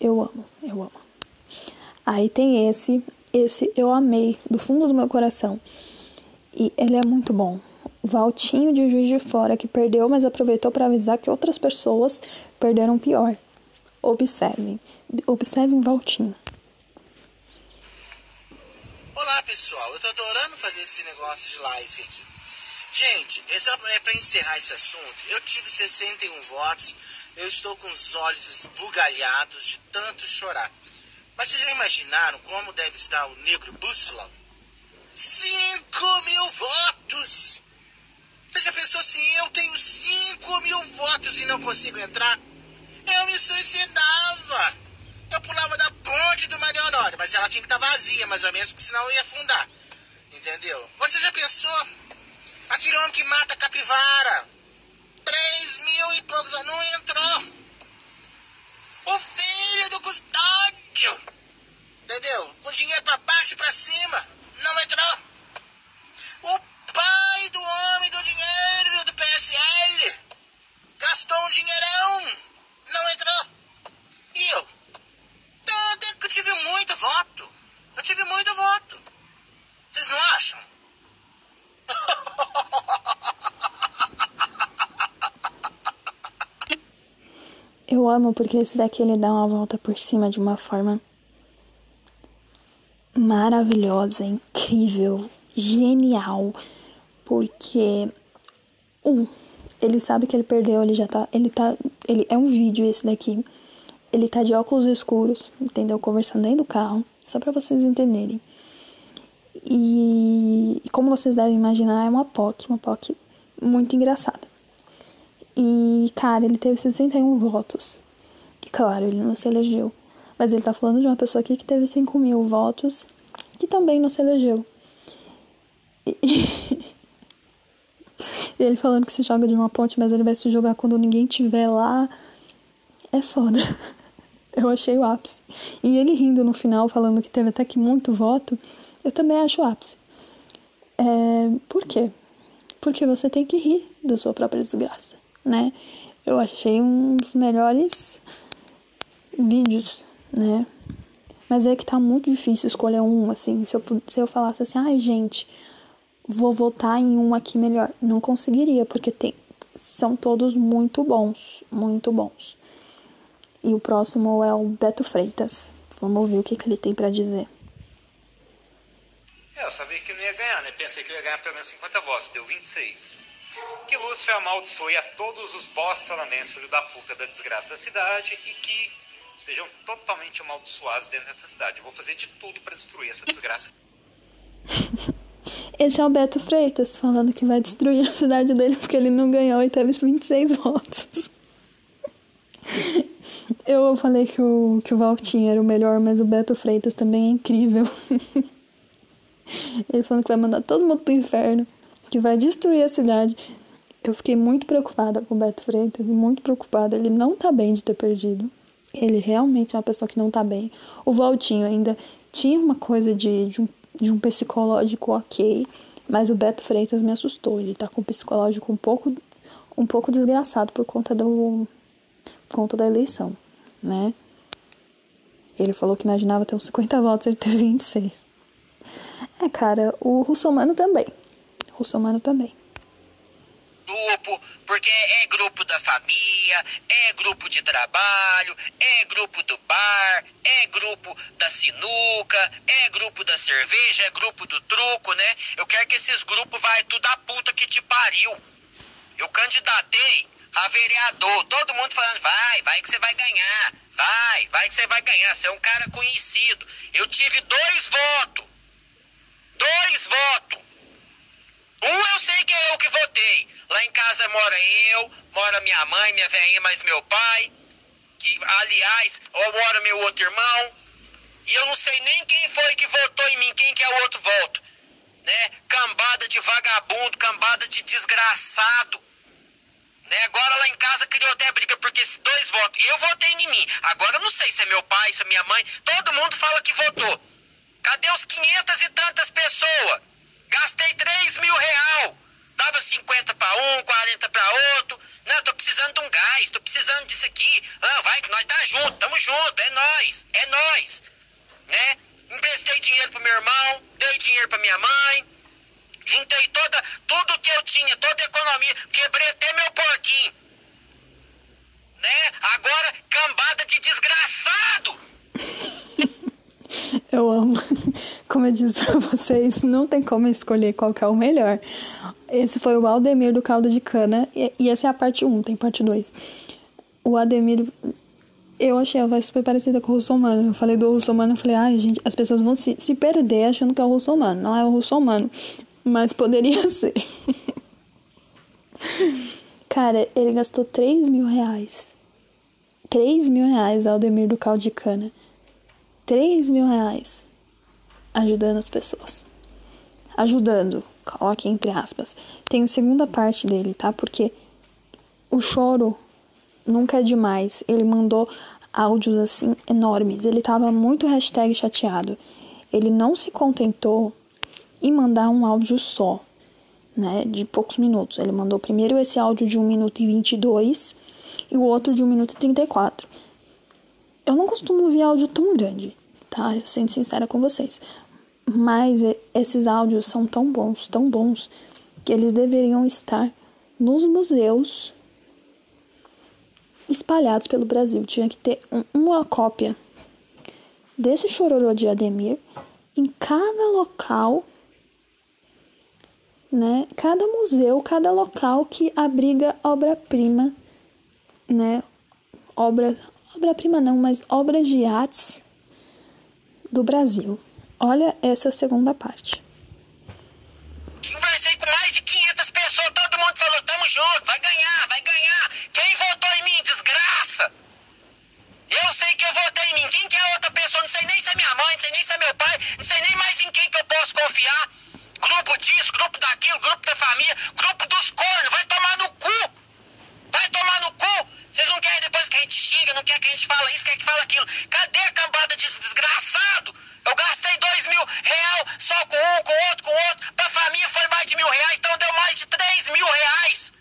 Eu amo, eu amo. Aí tem esse, esse eu amei do fundo do meu coração. E ele é muito bom. Valtinho de Juiz de Fora que perdeu, mas aproveitou para avisar que outras pessoas perderam pior. Observem, observem Valtinho. Olá pessoal, eu tô adorando fazer esse negócio de live aqui. Gente, é para encerrar esse assunto. Eu tive 61 votos, eu estou com os olhos esbugalhados de tanto chorar. Mas vocês já imaginaram como deve estar o negro Bússola? 5 mil votos! Você já pensou se eu tenho 5 mil votos e não consigo entrar? Eu me suicidava! Eu pulava da ponte do Maria Honório, mas ela tinha que estar vazia, mais ou menos, porque senão eu ia afundar. Entendeu? Você já pensou? Aquele homem que mata capivara. Três mil e poucos não entrou. O filho do custódio. Entendeu? Com dinheiro pra baixo e pra cima. Não entrou. O pai do homem do dinheiro do PSL. Gastou um dinheirão. Não entrou. E eu? Então, eu tive muito voto. Eu tive muito voto. Vocês não acham? Eu amo porque esse daqui ele dá uma volta por cima de uma forma maravilhosa, incrível, genial. Porque um, ele sabe que ele perdeu, ele já tá, ele tá, ele é um vídeo esse daqui. Ele tá de óculos escuros, entendeu? Conversando dentro do carro, só para vocês entenderem. E, como vocês devem imaginar, é uma POC, uma POC muito engraçada. E, cara, ele teve 61 votos. E, claro, ele não se elegeu. Mas ele tá falando de uma pessoa aqui que teve 5 mil votos, que também não se elegeu. E... ele falando que se joga de uma ponte, mas ele vai se jogar quando ninguém tiver lá. É foda. Eu achei o ápice. E ele rindo no final, falando que teve até que muito voto, eu também acho o ápice. É... Por quê? Porque você tem que rir da sua própria desgraça né? Eu achei um dos melhores vídeos, né? Mas é que tá muito difícil escolher um, assim. Se eu, se eu falasse assim, ai, gente, vou votar em um aqui melhor. Não conseguiria, porque tem, são todos muito bons, muito bons. E o próximo é o Beto Freitas. Vamos ouvir o que, que ele tem para dizer. É, eu sabia que não ia ganhar, né? Pensei que eu ia ganhar pelo menos 50 votos, deu 26. Que Lúcifer amaldiçoe a todos os bostalanenses, filho da puta da desgraça da cidade, e que sejam totalmente amaldiçoados dentro dessa cidade. Eu vou fazer de tudo para destruir essa desgraça. Esse é o Beto Freitas falando que vai destruir a cidade dele porque ele não ganhou e teve 26 votos. Eu falei que o, que o Valtinho era o melhor, mas o Beto Freitas também é incrível. Ele falando que vai mandar todo mundo pro inferno, que vai destruir a cidade. Eu fiquei muito preocupada com o Beto Freitas, muito preocupada. Ele não tá bem de ter perdido. Ele realmente é uma pessoa que não tá bem. O Valtinho ainda tinha uma coisa de, de, um, de um psicológico ok, mas o Beto Freitas me assustou. Ele tá com um psicológico um pouco, um pouco desgraçado por conta do por conta da eleição, né? Ele falou que imaginava ter uns 50 votos, ele teve 26. É, cara, o russomano também. Russomano também. Grupo, porque é grupo da família, é grupo de trabalho, é grupo do bar, é grupo da sinuca, é grupo da cerveja, é grupo do truco, né? Eu quero que esses grupos vai tudo a puta que te pariu. Eu candidatei a vereador, todo mundo falando, vai, vai que você vai ganhar, vai, vai que você vai ganhar, você é um cara conhecido. Eu tive dois votos. Dois votos. Um eu sei que é eu que votei. Lá em casa mora eu, mora minha mãe, minha velhinha, mais meu pai. Que, aliás, ou mora meu outro irmão. E eu não sei nem quem foi que votou em mim, quem que é o outro voto. Né? Cambada de vagabundo, cambada de desgraçado. Né? Agora lá em casa criou até briga porque esses dois votos. Eu votei em mim. Agora eu não sei se é meu pai, se é minha mãe. Todo mundo fala que votou. Cadê os 500 e tantas pessoas? Gastei 3 mil real. Dava 50 para um, 40 para outro. Não, tô precisando de um gás, tô precisando disso aqui. Ah, vai nós tá junto, tamo junto, é nós, é nós. Né? Emprestei dinheiro pro meu irmão, dei dinheiro pra minha mãe. Juntei toda, tudo que eu tinha, toda a economia. Quebrei até meu porquinho. Né? Agora, cambada de desgraçado. Eu amo. Como eu disse pra vocês, não tem como escolher qual que é o melhor. Esse foi o Aldemir do Caldo de Cana. E, essa é a parte 1, tem parte 2. O Ademir, eu achei a voz super parecida com o Russomano. Eu falei do Russomano, eu falei, ai, ah, gente, as pessoas vão se, se perder achando que é o Russomano. Não é o Russomano, mas poderia ser. Cara, ele gastou 3 mil reais. 3 mil reais, Aldemir do Caldo de Cana. 3 mil reais ajudando as pessoas. Ajudando, coloque entre aspas. Tem a segunda parte dele, tá? Porque o choro nunca é demais. Ele mandou áudios assim enormes. Ele tava muito hashtag chateado. Ele não se contentou em mandar um áudio só, né? De poucos minutos. Ele mandou primeiro esse áudio de 1 minuto e 22 e o outro de 1 minuto e 34. Eu não costumo ouvir áudio tão grande, tá? Eu sendo sincera com vocês. Mas esses áudios são tão bons, tão bons, que eles deveriam estar nos museus espalhados pelo Brasil. Tinha que ter uma cópia desse chororô de Ademir em cada local, né? Cada museu, cada local que abriga obra-prima, né? Obra, obra-prima não, mas obras de artes do Brasil. Olha essa segunda parte. Conversei com mais de 500 pessoas, todo mundo falou, tamo junto, vai ganhar, vai ganhar. Quem votou em mim, desgraça? Eu sei que eu votei em mim, quem que é outra pessoa? Não sei nem se é minha mãe, não sei nem se é meu pai, não sei nem mais em quem que eu posso confiar. Grupo disso, grupo daquilo, grupo da família, grupo dos cornos, vai tomar no cu. Vai tomar no cu. Vocês não querem depois que a gente xinga, não quer que a gente fale isso, quer que fale aquilo. Cadê a cambada de desgraçado? Eu gastei dois mil real só com um, com outro, com outro. Pra família foi mais de mil reais, então deu mais de três mil reais.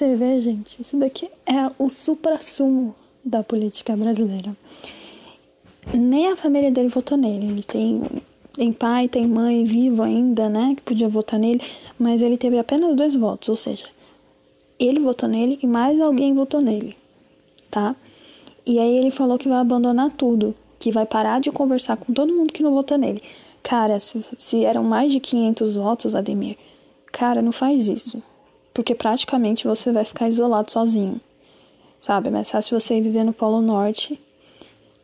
você ver, gente, isso daqui é o supra-sumo da política brasileira. Nem a família dele votou nele. Ele tem, tem pai, tem mãe vivo ainda, né? Que podia votar nele, mas ele teve apenas dois votos, ou seja, ele votou nele e mais alguém votou nele, tá? E aí ele falou que vai abandonar tudo, que vai parar de conversar com todo mundo que não votou nele. Cara, se, se eram mais de 500 votos, Ademir, cara, não faz isso. Porque praticamente você vai ficar isolado sozinho. Sabe? É mais fácil você ir viver no Polo Norte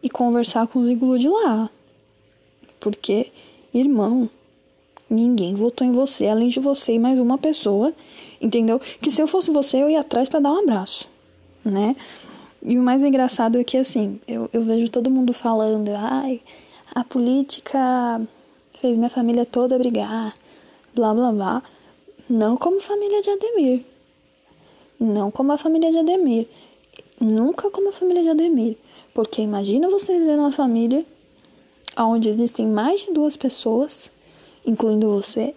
e conversar com os iglu de lá. Porque, irmão, ninguém votou em você, além de você e mais uma pessoa, entendeu? Que se eu fosse você, eu ia atrás para dar um abraço, né? E o mais engraçado é que, assim, eu, eu vejo todo mundo falando, ai, a política fez minha família toda brigar, blá blá blá. Não como família de Ademir. Não como a família de Ademir. Nunca como a família de Ademir. Porque imagina você viver numa família onde existem mais de duas pessoas, incluindo você.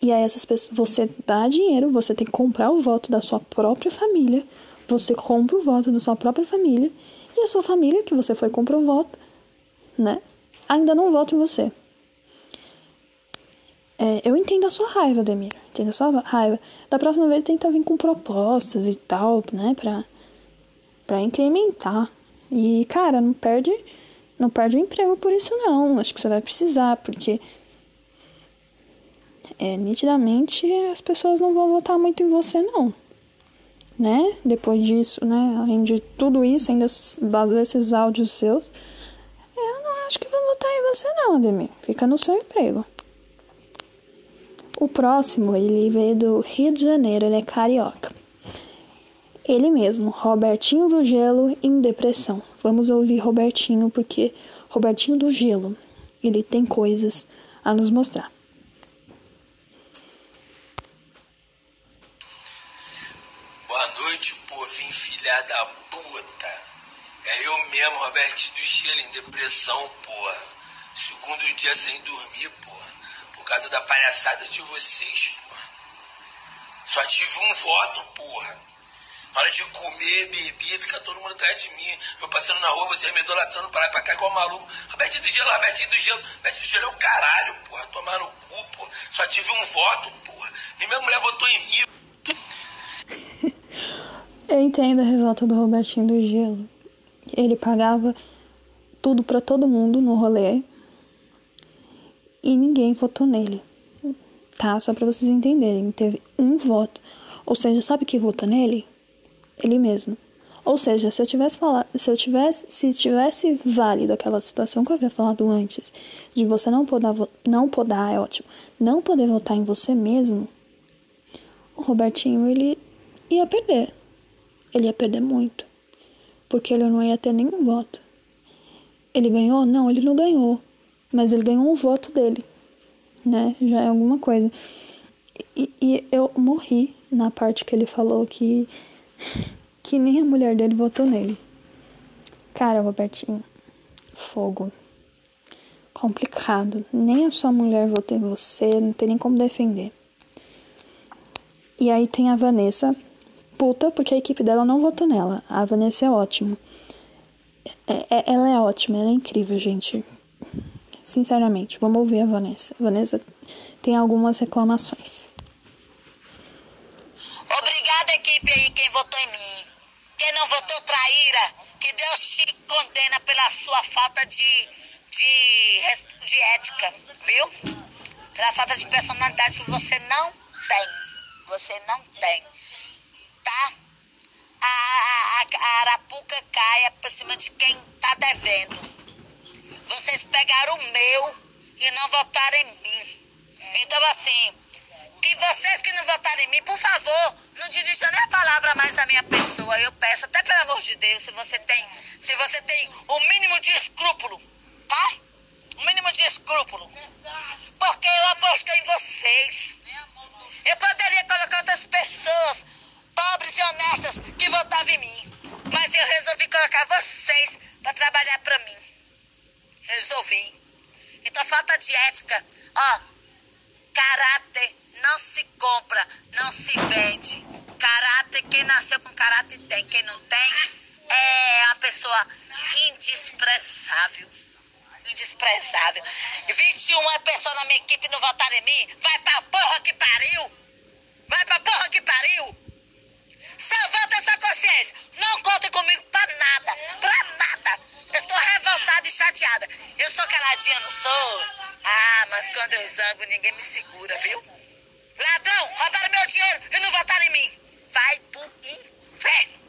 E aí essas pessoas, você dá dinheiro, você tem que comprar o voto da sua própria família. Você compra o voto da sua própria família. E a sua família, que você foi comprar o voto, né? Ainda não vota em você. É, eu entendo a sua raiva, Demir. Entendo a sua raiva. Da próxima vez tenta vir com propostas e tal, né? Pra, pra incrementar. E, cara, não perde, não perde o emprego por isso, não. Acho que você vai precisar, porque. É, nitidamente as pessoas não vão votar muito em você, não. Né? Depois disso, né? Além de tudo isso, ainda dado esses áudios seus, eu não acho que vão votar em você, não, Ademir. Fica no seu emprego. O próximo, ele veio do Rio de Janeiro, ele é carioca. Ele mesmo, Robertinho do Gelo em depressão. Vamos ouvir Robertinho porque Robertinho do Gelo, ele tem coisas a nos mostrar. Boa noite, povinho filha da puta. É eu mesmo, Robertinho do Gelo em depressão, porra. Segundo dia sem dormir, por causa da palhaçada de vocês, porra. Só tive um voto, porra. Na hora de comer, beber, fica todo mundo atrás de mim. Eu passando na rua, você me idolatrando para lá e pra cá igual maluco. Robertinho do Gelo, Robertinho do Gelo. Robertinho do Gelo é o caralho, porra. Tomar no cu, porra. Só tive um voto, porra. E minha mulher votou em mim. Eu entendo a revolta do Robertinho do Gelo. Ele pagava tudo para todo mundo no rolê e ninguém votou nele. Tá? Só para vocês entenderem. Teve um voto. Ou seja, sabe quem vota nele? Ele mesmo. Ou seja, se eu tivesse falado, se eu tivesse, se tivesse válido aquela situação que eu havia falado antes, de você não poder, não poder, é ótimo, não poder votar em você mesmo, o Robertinho ele ia perder. Ele ia perder muito, porque ele não ia ter nenhum voto. Ele ganhou? Não, ele não ganhou mas ele ganhou um voto dele, né? Já é alguma coisa. E, e, eu morri na parte que ele falou que, que nem a mulher dele votou nele. Cara, Robertinho, fogo. Complicado. Nem a sua mulher votou em você, não tem nem como defender. E aí tem a Vanessa, puta, porque a equipe dela não votou nela. A Vanessa é ótima. É, é, ela é ótima, ela é incrível, gente. Sinceramente, vamos ouvir a Vanessa. A Vanessa tem algumas reclamações. Obrigada, equipe aí, quem votou em mim. Quem não votou, traíra. Que Deus te condena pela sua falta de, de, de ética, viu? Pela falta de personalidade que você não tem. Você não tem. Tá? A, a, a arapuca caia por cima de quem tá devendo. Vocês pegaram o meu e não votaram em mim. Então, assim, que vocês que não votaram em mim, por favor, não dirijam nem a palavra mais à minha pessoa. Eu peço, até pelo amor de Deus, se você tem, se você tem o mínimo de escrúpulo, tá? O mínimo de escrúpulo. Porque eu apostei em vocês. Eu poderia colocar outras pessoas, pobres e honestas, que votavam em mim. Mas eu resolvi colocar vocês para trabalhar para mim resolvi. Então, falta de ética, ó, caráter não se compra, não se vende, Caráter, quem nasceu com caráter tem. Quem não tem é uma pessoa indispressável. Indisprezável. 21 pessoas na minha equipe não votaram em mim. Vai pra porra que pariu! Vai pra porra que pariu! Volta essa consciência. Não contem comigo pra nada. Pra nada. Eu estou revoltada e chateada. Eu sou caladinha, não sou? Ah, mas quando eu zango, ninguém me segura, viu? Ladrão, roubaram meu dinheiro e não votaram em mim. Vai pro inferno.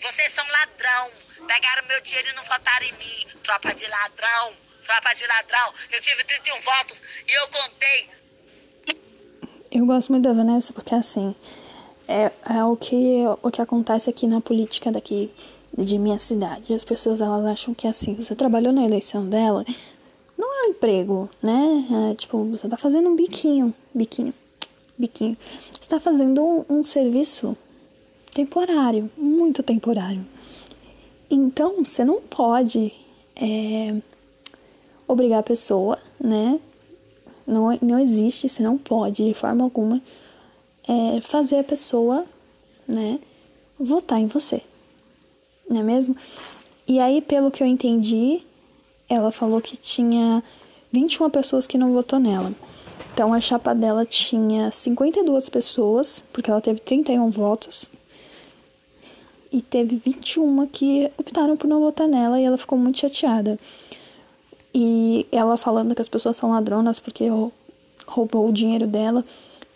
Vocês são ladrão. Pegaram meu dinheiro e não votaram em mim. Tropa de ladrão. Tropa de ladrão. Eu tive 31 votos e eu contei. Eu gosto muito da Vanessa porque assim é, é o que o que acontece aqui na política daqui de minha cidade. As pessoas elas acham que assim, você trabalhou na eleição dela, não é um emprego, né? É, tipo, você tá fazendo um biquinho, biquinho, biquinho. Você tá fazendo um, um serviço temporário, muito temporário. Então, você não pode é, obrigar a pessoa, né? Não, não existe, você não pode, de forma alguma, é, fazer a pessoa, né, votar em você. Não é mesmo? E aí, pelo que eu entendi, ela falou que tinha 21 pessoas que não votou nela. Então a chapa dela tinha 52 pessoas, porque ela teve 31 votos. E teve 21 que optaram por não votar nela e ela ficou muito chateada. E ela falando que as pessoas são ladronas porque roubou o dinheiro dela.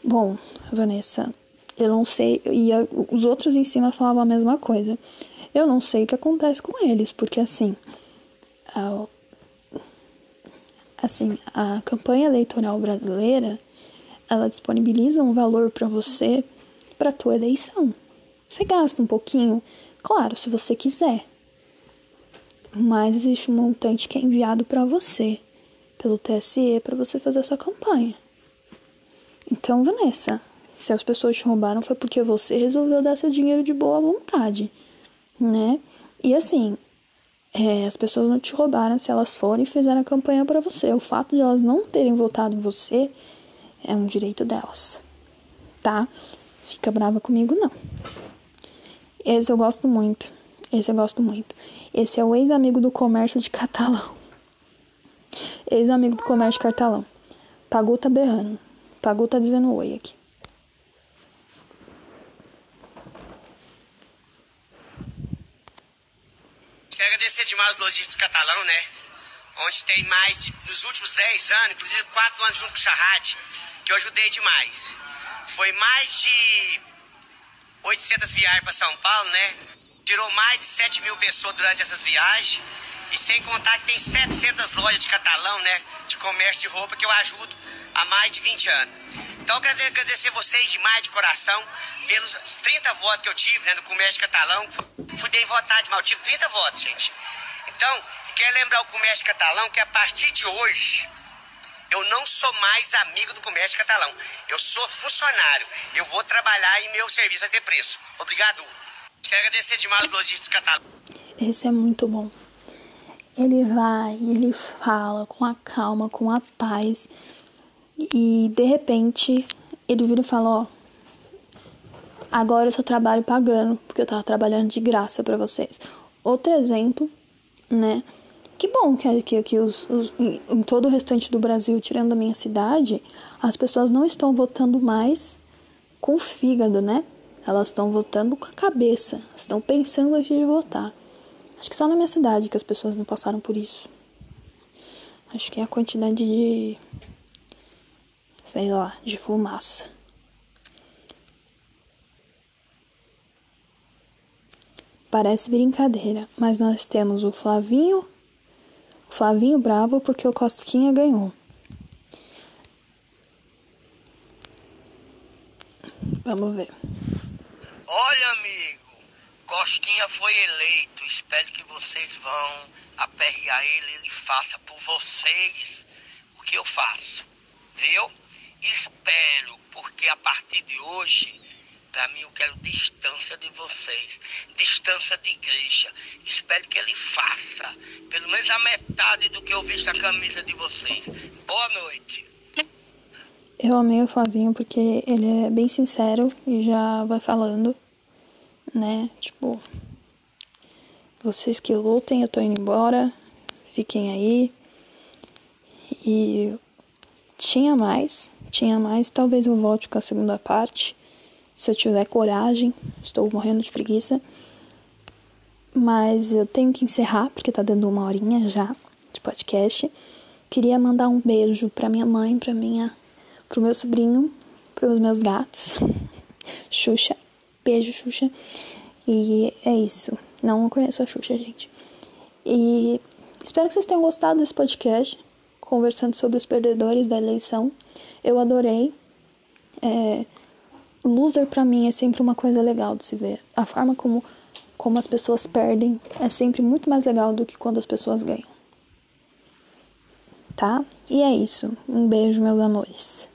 Bom, Vanessa, eu não sei. E a, os outros em cima falavam a mesma coisa. Eu não sei o que acontece com eles, porque assim. A, assim, a campanha eleitoral brasileira ela disponibiliza um valor para você para tua eleição. Você gasta um pouquinho, claro, se você quiser. Mas existe um montante que é enviado para você pelo TSE para você fazer a sua campanha. Então, Vanessa, se as pessoas te roubaram foi porque você resolveu dar seu dinheiro de boa vontade, né? E assim, é, as pessoas não te roubaram se elas forem e fizeram a campanha para você. O fato de elas não terem votado em você é um direito delas, tá? Fica brava comigo, não. Esse eu gosto muito. Esse eu gosto muito. Esse é o ex-amigo do comércio de Catalão. Ex-amigo do comércio de Catalão. Pagou tá berrando. Pagou tá dizendo oi aqui. Quero agradecer demais os lojistas catalão, né? Onde tem mais, nos últimos 10 anos, inclusive 4 anos junto com o Charrade, que eu ajudei demais. Foi mais de 800 viagens para São Paulo, né? Tirou mais de 7 mil pessoas durante essas viagens. E sem contar que tem 700 lojas de catalão, né? De comércio de roupa que eu ajudo há mais de 20 anos. Então eu quero agradecer vocês demais de coração pelos 30 votos que eu tive né, no comércio catalão. Fui bem votado, mas eu tive 30 votos, gente. Então, quero lembrar o comércio catalão que a partir de hoje eu não sou mais amigo do comércio catalão. Eu sou funcionário. Eu vou trabalhar e meu serviço vai ter preço. Obrigado. Quero agradecer demais os lojistas catalão. Esse é muito bom. Ele vai, ele fala com a calma, com a paz. E de repente ele vira e fala: Ó, agora eu só trabalho pagando, porque eu tava trabalhando de graça para vocês. Outro exemplo, né? Que bom que, que, que os, os, em todo o restante do Brasil, tirando a minha cidade, as pessoas não estão votando mais com o fígado, né? Elas estão votando com a cabeça, estão pensando antes de votar. Acho que só na minha cidade que as pessoas não passaram por isso. Acho que é a quantidade de. Sei lá, de fumaça. Parece brincadeira, mas nós temos o Flavinho, o Flavinho bravo porque o Cosquinha ganhou. Vamos ver. Olha, amigo, Cosquinha foi eleito. Espero que vocês vão aperrear ele, ele faça por vocês o que eu faço, viu? Espero, porque a partir de hoje para mim, eu quero distância de vocês, distância de igreja. Espero que ele faça, pelo menos a metade do que eu vi na camisa de vocês. Boa noite. Eu amei o Flavinho porque ele é bem sincero e já vai falando, né? Tipo, vocês que lutem, eu tô indo embora, fiquem aí. E tinha mais, tinha mais, talvez eu volte com a segunda parte, se eu tiver coragem, estou morrendo de preguiça. Mas eu tenho que encerrar, porque tá dando uma horinha já de podcast. Queria mandar um beijo pra minha mãe, pra minha pro meu sobrinho, pros meus gatos. Xuxa. Beijo, Xuxa. E é isso. Não conheço a Xuxa, gente. E espero que vocês tenham gostado desse podcast, conversando sobre os perdedores da eleição. Eu adorei. É, loser para mim é sempre uma coisa legal de se ver. A forma como, como as pessoas perdem é sempre muito mais legal do que quando as pessoas ganham. Tá? E é isso. Um beijo, meus amores.